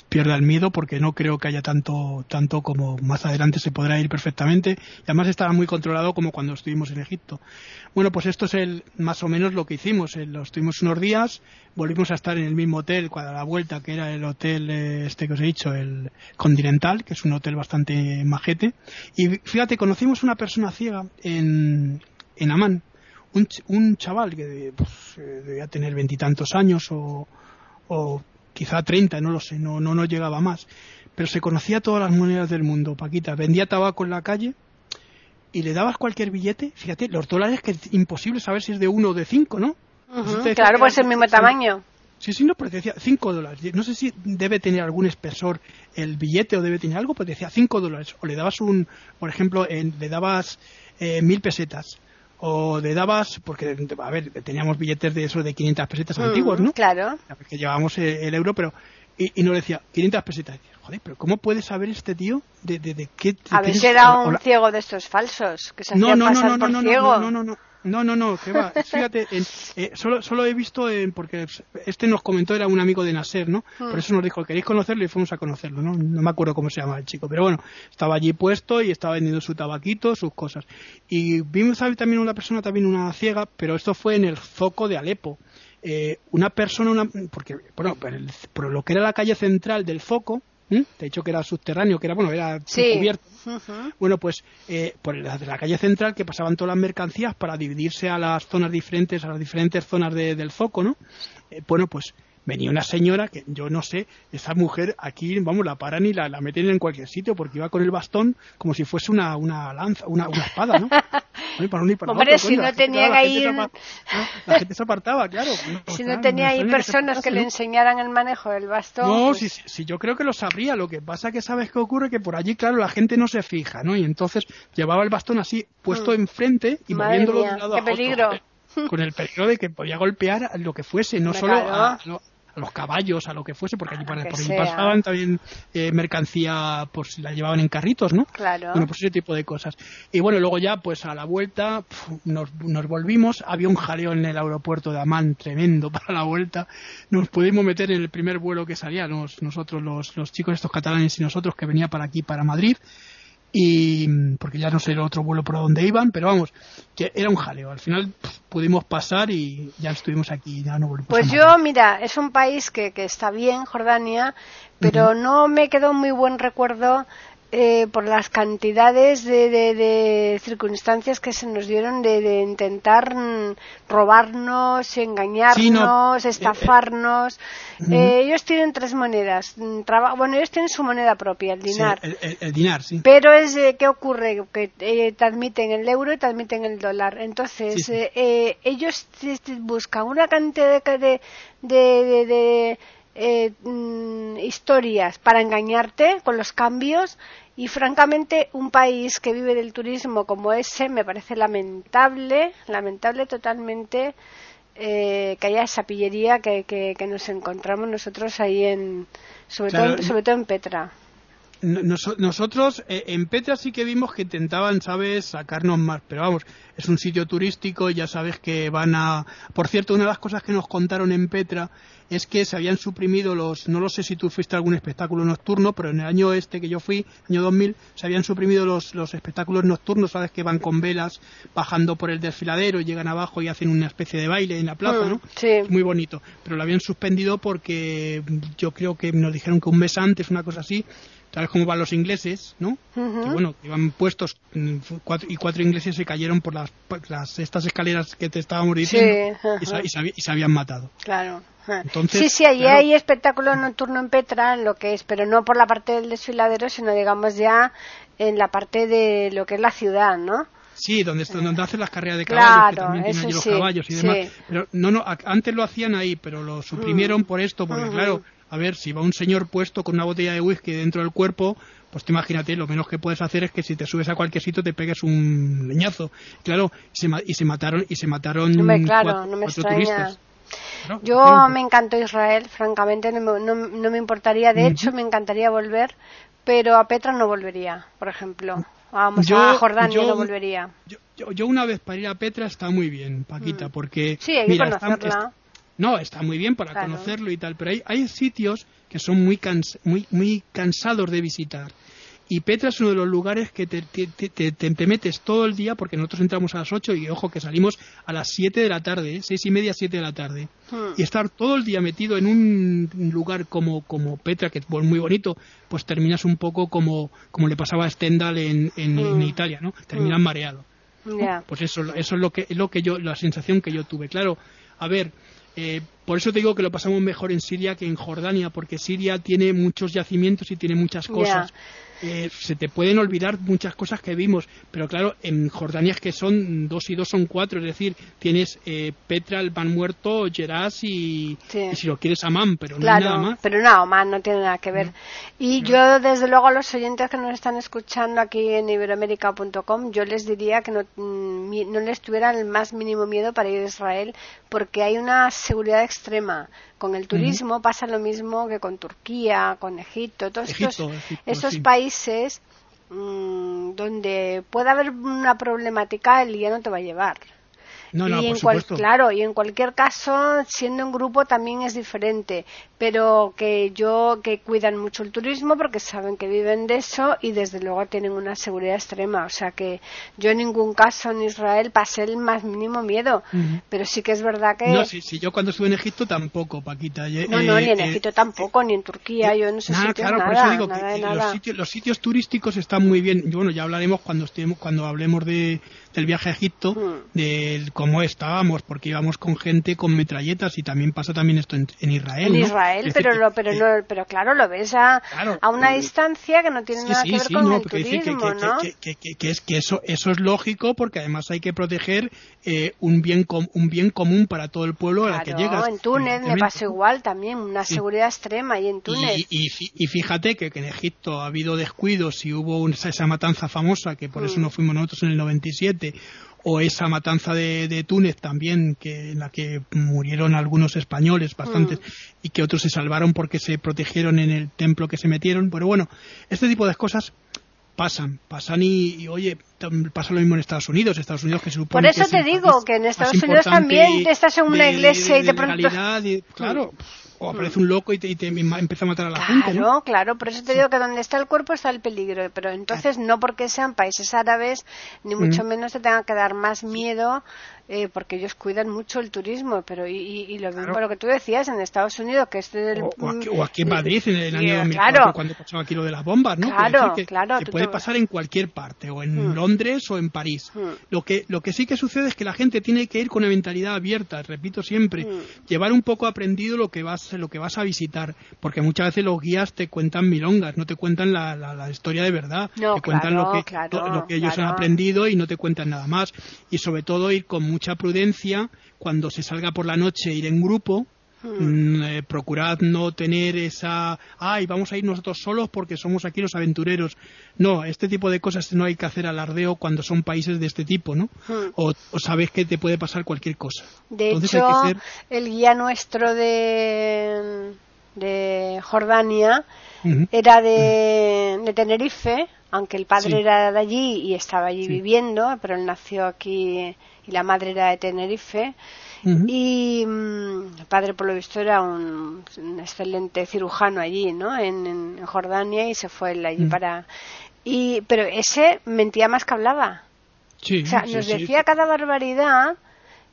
[SPEAKER 2] pierda el miedo, porque no creo que haya tanto, tanto como más adelante se podrá ir perfectamente. Y además estaba muy controlado como cuando estuvimos en Egipto. Bueno, pues esto es el, más o menos lo que hicimos. Eh, Lo estuvimos unos días, volvimos a estar en el mismo hotel a la vuelta, que era el hotel eh, este que os he dicho, el Continental, que es un hotel bastante majete. Y fíjate, conocimos una persona ciega en, en Amán, un, un chaval que pues, eh, debía tener veintitantos años o, o quizá treinta, no lo sé, no, no, no llegaba más. Pero se conocía todas las monedas del mundo, Paquita. Vendía tabaco en la calle y le dabas cualquier billete. Fíjate, los dólares que es imposible saber si es de uno o de cinco, ¿no?
[SPEAKER 1] Claro, pues
[SPEAKER 2] era-
[SPEAKER 1] el mismo tamaño.
[SPEAKER 2] Sí, sí, no, pero te decía 5 dólares. No sé si debe tener algún espesor el billete o debe tener algo, pero te decía 5 dólares. O le dabas un, por ejemplo, en- le dabas eh, mil pesetas. O le dabas, porque, a ver, teníamos billetes de eso de 500 pesetas antiguos,
[SPEAKER 1] Mm,
[SPEAKER 2] ¿no?
[SPEAKER 1] Claro.
[SPEAKER 2] Que llevábamos el, el euro, pero. Y, y nos decía 500 pesetas. Y decía, Joder, pero ¿cómo puede saber este tío de, de, de qué. de
[SPEAKER 1] A
[SPEAKER 2] qué
[SPEAKER 1] ver era un
[SPEAKER 2] la-
[SPEAKER 1] ciego de estos falsos, que se
[SPEAKER 2] no,
[SPEAKER 1] hacían
[SPEAKER 2] no,
[SPEAKER 1] pasar
[SPEAKER 2] no, no,
[SPEAKER 1] por
[SPEAKER 2] no,
[SPEAKER 1] ciego.
[SPEAKER 2] no, no, no, no, no, no, no, que va. Fíjate, en- eh, solo, solo he visto, en- porque este nos comentó, era un amigo de Nasser, ¿no?
[SPEAKER 1] Hmm.
[SPEAKER 2] Por eso nos dijo, ¿queréis conocerlo? Y fuimos a conocerlo, ¿no? No me acuerdo cómo se llama el chico, pero bueno, estaba allí puesto y estaba vendiendo su tabaquito, sus cosas. Y vimos también una persona, también una ciega, pero esto fue en el zoco de Alepo. Eh, una persona, una, porque, bueno, por, el- por lo que era la calle central del foco, te he dicho que era subterráneo, que era, bueno, era
[SPEAKER 1] Sí.
[SPEAKER 2] cubierto. Bueno, pues eh, por la, de la calle central que pasaban todas las mercancías para dividirse a las zonas diferentes, a las diferentes zonas de- del foco, ¿no? Eh, bueno, pues venía una señora que yo no sé, esa mujer aquí, vamos, la paran y la, la meten en cualquier sitio porque iba con el bastón como si fuese una, una lanza, una, una espada, ¿no? Oye, para uno y para
[SPEAKER 1] Hombre,
[SPEAKER 2] otro,
[SPEAKER 1] si
[SPEAKER 2] coño,
[SPEAKER 1] no tenía que ir-.
[SPEAKER 2] La gente se apartaba, claro.
[SPEAKER 1] Si no tenía ahí
[SPEAKER 2] que
[SPEAKER 1] personas que le enseñaran el manejo del bastón.
[SPEAKER 2] No,
[SPEAKER 1] pues-
[SPEAKER 2] sí, sí, yo creo que lo sabría. Lo que pasa que sabes que ocurre que por allí, claro, la gente no se fija, ¿no? Y entonces llevaba el bastón así puesto
[SPEAKER 1] Mm.
[SPEAKER 2] enfrente y
[SPEAKER 1] Madre
[SPEAKER 2] moviéndolo de
[SPEAKER 1] mía,
[SPEAKER 2] un lado
[SPEAKER 1] qué
[SPEAKER 2] a otro,
[SPEAKER 1] peligro.
[SPEAKER 2] con el peligro de que podía golpear lo que fuese, no solo a, no, a los caballos, a lo que fuese, porque allí por allí pasaban también eh, mercancía, pues la llevaban en carritos, ¿no?
[SPEAKER 1] Claro.
[SPEAKER 2] Bueno, pues ese tipo de cosas. Y bueno, luego ya, pues a la vuelta, pf, nos, nos volvimos. Había un jaleo en el aeropuerto de Amán tremendo para la vuelta. Nos pudimos meter en el primer vuelo que salía, nos- nosotros, los, los chicos estos catalanes y nosotros, que venía para aquí, para Madrid. Y porque ya no sé el otro vuelo por donde iban, pero vamos, que era un jaleo. Al final pudimos pasar y ya estuvimos aquí, ya no volvimos.
[SPEAKER 1] Pues yo, mira, es un país que, que está bien, Jordania, pero no me quedó muy buen recuerdo eh, por las cantidades de, de- de circunstancias que se nos dieron de, de intentar robarnos, engañarnos,
[SPEAKER 2] Sí, no, eh,
[SPEAKER 1] estafarnos. Eh, ellos tienen tres monedas. mm, bueno, ellos tienen su moneda propia, el
[SPEAKER 2] Sí,
[SPEAKER 1] dinar.
[SPEAKER 2] el, el- el dinar, sí.
[SPEAKER 1] Pero es eh, ¿qué ocurre? Que eh, te admiten el euro y te admiten el dólar. Entonces,
[SPEAKER 2] Sí,
[SPEAKER 1] eh, eh, ellos te- te buscan una cantidad de, eh, mm, historias para engañarte con los cambios y francamente un país que vive del turismo como ese me parece lamentable, lamentable totalmente eh, que haya esa pillería que, que, que nos encontramos nosotros ahí en sobre
[SPEAKER 2] Claro,
[SPEAKER 1] todo sobre todo en Petra.
[SPEAKER 2] Nosotros eh, en Petra sí que vimos que intentaban, ¿sabes?, sacarnos más, pero vamos, es un sitio turístico, ya sabes que van a... Por cierto, una de las cosas que nos contaron en Petra es que se habían suprimido los, no lo sé si tú fuiste a algún espectáculo nocturno, pero en el año este que yo fui, año 2000, se habían suprimido los, los espectáculos nocturnos, sabes que van con velas bajando por el desfiladero, llegan abajo y hacen una especie de baile en la plaza,
[SPEAKER 1] Mm,
[SPEAKER 2] ¿no?
[SPEAKER 1] sí.
[SPEAKER 2] Muy bonito, pero lo habían suspendido porque yo creo que nos dijeron que un mes antes, una cosa así, sabes cómo van los ingleses, ¿no? Que bueno, iban puestos mm, cuatro, y cuatro ingleses se cayeron por las, por las estas escaleras que te estábamos diciendo
[SPEAKER 1] Sí,
[SPEAKER 2] y, se, y se y se habían matado.
[SPEAKER 1] Claro.
[SPEAKER 2] Entonces,
[SPEAKER 1] sí, sí, allí
[SPEAKER 2] claro.
[SPEAKER 1] hay espectáculo nocturno en Petra, lo que es, pero no por la parte del desfiladero, sino digamos ya en la parte de lo que es la ciudad, ¿no?
[SPEAKER 2] Sí, donde, donde hacen las carreras de
[SPEAKER 1] Claro,
[SPEAKER 2] caballos, que también allí los
[SPEAKER 1] sí,
[SPEAKER 2] caballos y
[SPEAKER 1] sí.
[SPEAKER 2] demás. Pero no, no, antes lo hacían ahí, pero lo suprimieron por esto, porque claro, a ver, si va un señor puesto con una botella de whisky dentro del cuerpo, pues te imagínate, lo menos que puedes hacer es que si te subes a cualquier sitio te pegues un leñazo. Claro, y se, ma- y se mataron, y se mataron
[SPEAKER 1] Hombre, claro,
[SPEAKER 2] cuatro,
[SPEAKER 1] no me
[SPEAKER 2] cuatro turistas. Claro,
[SPEAKER 1] Yo me encantó Israel, francamente, no me, no, no me importaría, de hecho me encantaría volver, pero a Petra no volvería, por ejemplo. Vamos,
[SPEAKER 2] Yo-
[SPEAKER 1] a Jordania
[SPEAKER 2] yo-
[SPEAKER 1] no volvería.
[SPEAKER 2] Yo, yo- yo una vez para ir a Petra está muy bien, Paquita, porque...
[SPEAKER 1] Mm. Sí, hay que
[SPEAKER 2] mira, está-
[SPEAKER 1] conocerla.
[SPEAKER 2] está- no, está muy bien para
[SPEAKER 1] Claro.
[SPEAKER 2] conocerlo y tal, pero hay, hay sitios que son muy, muy, muy cansados de visitar. Y Petra es uno de los lugares que te, te- te- te- te- te metes todo el día, porque nosotros entramos a las 8 y ojo que salimos a las 7 de la tarde, ¿eh? seis y media, 7 de la tarde.
[SPEAKER 1] Hmm.
[SPEAKER 2] Y estar todo el día metido en un lugar como, como Petra, que es muy bonito, pues terminas un poco como, como le pasaba a Stendhal en, en, en
[SPEAKER 1] Mm.
[SPEAKER 2] Italia, ¿no? Terminas mareado.
[SPEAKER 1] Ya.
[SPEAKER 2] Pues eso, eso es lo que, lo que yo, la sensación que yo tuve. Claro, a ver, eh, por eso te digo que lo pasamos mejor en Siria que en Jordania, porque Siria tiene muchos yacimientos y tiene muchas cosas. Eh, se te pueden olvidar muchas cosas que vimos, pero claro, en Jordania es que son dos y dos son cuatro, es decir, tienes eh, Petra, el pan muerto, Geras y,
[SPEAKER 1] Sí.
[SPEAKER 2] y si lo quieres Amán, pero no hay nada
[SPEAKER 1] Claro,
[SPEAKER 2] más.
[SPEAKER 1] pero no, más no tiene nada que ver. Y yo, desde luego, a los oyentes que nos están escuchando aquí en iberoamérica.com, yo les diría que no, mm, no les tuvieran el más mínimo miedo para ir a Israel, porque hay una seguridad extrema. Con el turismo pasa lo mismo que con Turquía, con Egipto, todos estos,
[SPEAKER 2] Egipto, Egipto,
[SPEAKER 1] estos
[SPEAKER 2] sí.
[SPEAKER 1] países mm, donde puede haber una problemática, el guía no te va a llevar.
[SPEAKER 2] No, no,
[SPEAKER 1] y
[SPEAKER 2] por
[SPEAKER 1] en cual- claro, y en cualquier caso, siendo un grupo también es diferente, pero que yo que cuidan mucho el turismo porque saben que viven de eso y desde luego tienen una seguridad extrema, o sea que yo en ningún caso en Israel pasé el más mínimo miedo, pero sí que es verdad que
[SPEAKER 2] No, si, si yo cuando estuve en Egipto tampoco, Paquita. eh,
[SPEAKER 1] no, no,
[SPEAKER 2] eh,
[SPEAKER 1] ni en
[SPEAKER 2] eh,
[SPEAKER 1] Egipto tampoco, ni en Turquía, yo en esos
[SPEAKER 2] Nada,
[SPEAKER 1] sitios
[SPEAKER 2] claro, por
[SPEAKER 1] nada,
[SPEAKER 2] eso digo
[SPEAKER 1] nada
[SPEAKER 2] que, los, sitios, los sitios turísticos están muy bien. Bueno, ya hablaremos cuando estemos, cuando hablemos de, del viaje a Egipto,
[SPEAKER 1] Mm.
[SPEAKER 2] de cómo estábamos, porque íbamos con gente con metralletas y también pasa también esto en, en Israel.
[SPEAKER 1] en
[SPEAKER 2] ¿no?
[SPEAKER 1] Israel,
[SPEAKER 2] decir,
[SPEAKER 1] pero lo, pero no, pero claro, lo ves a,
[SPEAKER 2] Claro,
[SPEAKER 1] a una
[SPEAKER 2] eh,
[SPEAKER 1] distancia que no tiene
[SPEAKER 2] Sí,
[SPEAKER 1] nada
[SPEAKER 2] sí,
[SPEAKER 1] que ver
[SPEAKER 2] sí,
[SPEAKER 1] con
[SPEAKER 2] no,
[SPEAKER 1] el turismo,
[SPEAKER 2] que-
[SPEAKER 1] ¿no?
[SPEAKER 2] que- que- que- que es que eso eso es lógico porque además hay que proteger eh, un bien com- un bien común para todo el pueblo a la que llegas.
[SPEAKER 1] en Túnez me pasó igual también, una seguridad extrema y en Túnez.
[SPEAKER 2] Y, y fí- y fíjate que, en Egipto ha habido descuidos y hubo un- esa, matanza famosa, que por eso
[SPEAKER 1] Mm.
[SPEAKER 2] no fuimos nosotros en el 97, o esa matanza de, de Túnez también, que en la que murieron algunos españoles, bastantes,
[SPEAKER 1] Mm.
[SPEAKER 2] y que otros se salvaron porque se protegieron en el templo que se metieron. Pero bueno, este tipo de cosas pasan, pasan y, y, oye, pasa lo mismo en Estados Unidos, Estados Unidos que se supone
[SPEAKER 1] Por eso
[SPEAKER 2] que
[SPEAKER 1] te digo que en Estados Unidos también estás en una iglesia y de pronto-
[SPEAKER 2] claro, o aparece un loco y te, y te ma- empieza a matar a la gente, ¿no?
[SPEAKER 1] Claro, claro, por eso te digo que donde está el cuerpo está el peligro, pero entonces no porque sean países árabes, ni mucho
[SPEAKER 2] Mm.
[SPEAKER 1] menos te tenga que dar más miedo, eh, porque ellos cuidan mucho el turismo, pero y, y- lo mismo
[SPEAKER 2] Claro.
[SPEAKER 1] lo que tú decías en Estados Unidos, que este del...
[SPEAKER 2] O, o aquí, o aquí en Madrid en el
[SPEAKER 1] Sí,
[SPEAKER 2] año 2004
[SPEAKER 1] claro.
[SPEAKER 2] cuando pasaba aquí lo de las bombas, ¿no?
[SPEAKER 1] Claro,
[SPEAKER 2] que,
[SPEAKER 1] claro,
[SPEAKER 2] que
[SPEAKER 1] tú
[SPEAKER 2] puede pasar en cualquier parte, o en
[SPEAKER 1] Mm.
[SPEAKER 2] Londres o en París.
[SPEAKER 1] Mm.
[SPEAKER 2] Lo que lo que sí que sucede es que la gente tiene que ir con una mentalidad abierta, repito siempre,
[SPEAKER 1] Mm.
[SPEAKER 2] llevar un poco aprendido lo que vas lo que vas a visitar, porque muchas veces los guías te cuentan milongas, no te cuentan la, la- la historia de verdad,
[SPEAKER 1] No,
[SPEAKER 2] te cuentan lo que
[SPEAKER 1] claro,
[SPEAKER 2] lo que ellos han aprendido y no te cuentan nada más y sobre todo ir con mucha prudencia cuando se salga por la noche ir en grupo Mm, eh, procurad no tener esa, ay, vamos a ir nosotros solos porque somos aquí los aventureros. No, este tipo de cosas no hay que hacer alardeo cuando son países de este tipo, ¿no?
[SPEAKER 1] Hmm.
[SPEAKER 2] O, o sabes que te puede pasar cualquier cosa.
[SPEAKER 1] De
[SPEAKER 2] Entonces
[SPEAKER 1] hecho,
[SPEAKER 2] hay que ser...
[SPEAKER 1] el guía nuestro de, de Jordania, era de, de, Tenerife, aunque el padre era de allí y estaba allí viviendo, pero él nació aquí y la madre era de Tenerife. Y mm, el padre, por lo visto, era un, excelente cirujano allí, ¿no? En, Jordania y se fue allí para. Y, pero ese mentía más que hablaba.
[SPEAKER 2] Sí,
[SPEAKER 1] o sea, nos decía cada barbaridad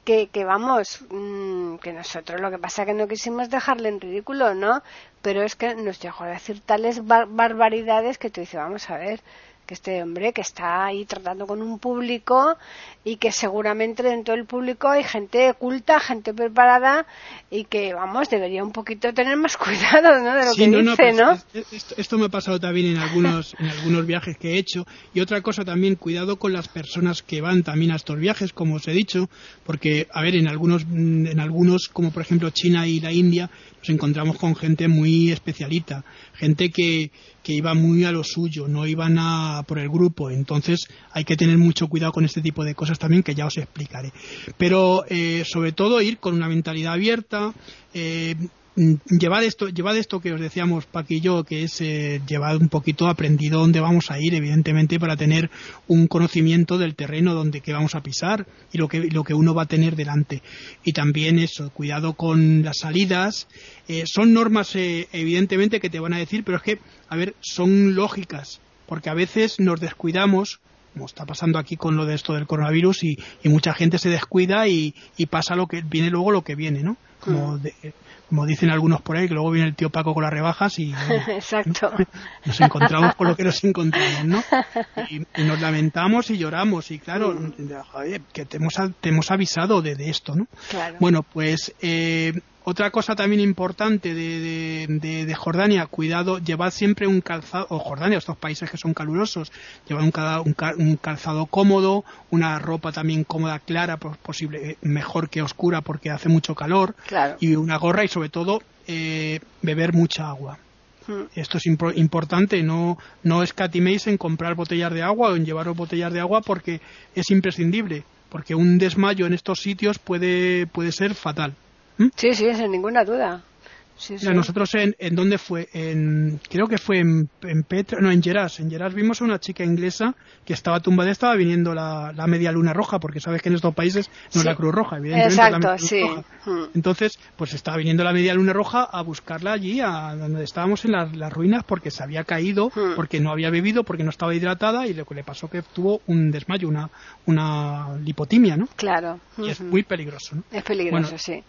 [SPEAKER 1] que, que vamos, mm, que nosotros lo que pasa es que no quisimos dejarle en ridículo, ¿no? Pero es que nos dejó a decir tales barbaridades que tú dices, vamos a ver, que este hombre que está ahí tratando con un público y que seguramente dentro del público hay gente culta, gente preparada y que, vamos, debería un poquito tener más cuidado ¿no? de lo que dice, ¿no?
[SPEAKER 2] Pues, esto, me ha pasado también en algunos, en algunos viajes que he hecho y otra cosa también, cuidado con las personas que van también a estos viajes, como os he dicho, porque, a ver, en algunos, en algunos como por ejemplo China y la India, nos encontramos con gente muy especialita, gente que, que iba muy a lo suyo, no iban a por el grupo. Entonces hay que tener mucho cuidado con este tipo de cosas también que ya os explicaré. Pero eh, sobre todo ir con una mentalidad abierta. Eh, llevad esto, llevad esto que os decíamos Paqui y yo, que es eh, llevar un poquito aprendido dónde vamos a ir, evidentemente, para tener un conocimiento del terreno donde que vamos a pisar y lo que, lo que uno va a tener delante. Y también eso, cuidado con las salidas. Eh, son normas, eh, evidentemente, que te van a decir, pero es que, a ver, son lógicas, porque a veces nos descuidamos como está pasando aquí con lo de esto del coronavirus y, mucha gente se descuida y, y, pasa lo que viene luego lo que viene, ¿no? Como mm. de, como dicen algunos por ahí, que luego viene el tío Paco con las rebajas y
[SPEAKER 1] Exacto.
[SPEAKER 2] nos encontramos con lo que nos encontramos, ¿no? Y, nos lamentamos y lloramos y claro, mm. que te hemos, te hemos avisado de, de esto, ¿no?
[SPEAKER 1] Claro.
[SPEAKER 2] Bueno, pues eh, otra cosa también importante de, de, Jordania, cuidado, llevad siempre un calzado, o Jordania, estos países que son calurosos, llevad un, un, calzado cómodo, una ropa también cómoda, clara, posible, eh, mejor que oscura porque hace mucho calor, y una gorra y sobre todo eh, beber mucha agua. Hmm. Esto es importante, no, no escatiméis en comprar botellas de agua o en llevaros botellas de agua porque es imprescindible, porque un desmayo en estos sitios puede, puede ser fatal.
[SPEAKER 1] ¿Mm? Sí, sí, sin ninguna duda.
[SPEAKER 2] Nosotros en, en dónde fue, en, creo que fue en, en Petra, no, en Geras. En Geras vimos a una chica inglesa que estaba tumbada, estaba viniendo la, la media luna roja, porque sabes que en estos países no es la Cruz Roja, evidentemente.
[SPEAKER 1] Exacto, sí.
[SPEAKER 2] Mm. Entonces, pues estaba viniendo la media luna roja a buscarla allí, a donde estábamos en las ruinas, porque se había caído, mm. porque no había bebido, porque no estaba hidratada y lo que le pasó que tuvo un desmayo, una, una lipotimia, ¿no?
[SPEAKER 1] Claro.
[SPEAKER 2] Y es muy peligroso, ¿no?
[SPEAKER 1] Es peligroso, sí.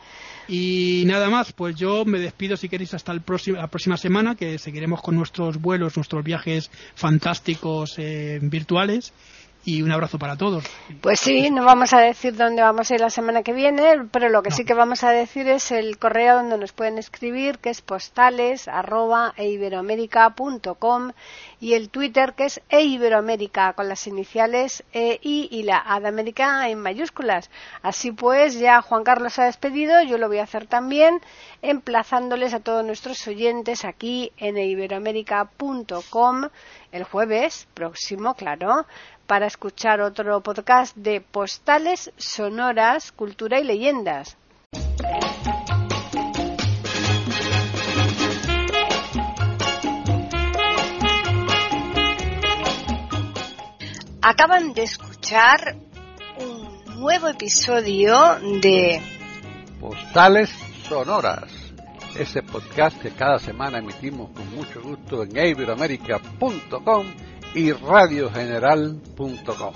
[SPEAKER 2] Y nada más, pues yo me despido si queréis hasta el próximo, la próxima semana, que seguiremos con nuestros vuelos, nuestros viajes fantásticos eh, virtuales y un abrazo para todos.
[SPEAKER 1] Pues sí, no vamos a decir dónde vamos a ir la semana que viene, pero lo que sí que vamos a decir es el correo donde nos pueden escribir, que es postales arroba eiberoamerica.com y el Twitter que es eiberoamerica con las iniciales E, I y la A de América en mayúsculas. Así pues, ya Juan Carlos ha despedido, yo lo voy a hacer también, emplazándoles a todos nuestros oyentes aquí en eiberoamerica.com el jueves próximo, claro, para escuchar otro podcast de postales sonoras, cultura y leyendas. Acaban de escuchar un nuevo episodio de
[SPEAKER 3] Postales Sonoras, ese podcast que cada semana emitimos con mucho gusto en iberoamerica.com y radiogeneral.com.